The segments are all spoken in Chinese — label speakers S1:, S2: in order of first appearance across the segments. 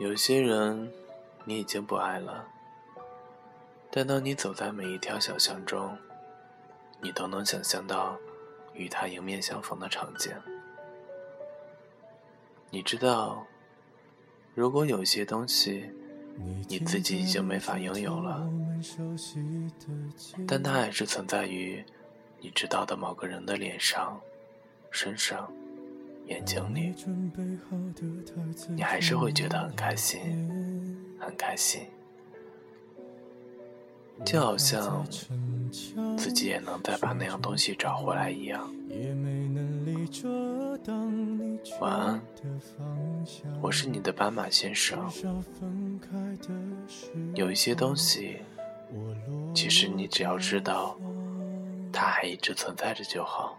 S1: 有些人，你已经不爱了，但当你走在每一条小巷中，你都能想象到与他迎面相逢的场景。你知道，如果有些东西你自己已经没法拥有了，但它还是存在于你知道的某个人的脸上、身上、眼睛里，你还是会觉得很开心，很开心。就好像自己也能再把那样东西找回来一样。晚安，我是你的斑马先生。有一些东西，其实你只要知道，它还一直存在着就好。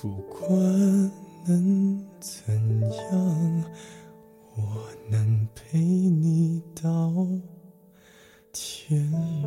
S2: 不管能怎样，我能陪你到天亮。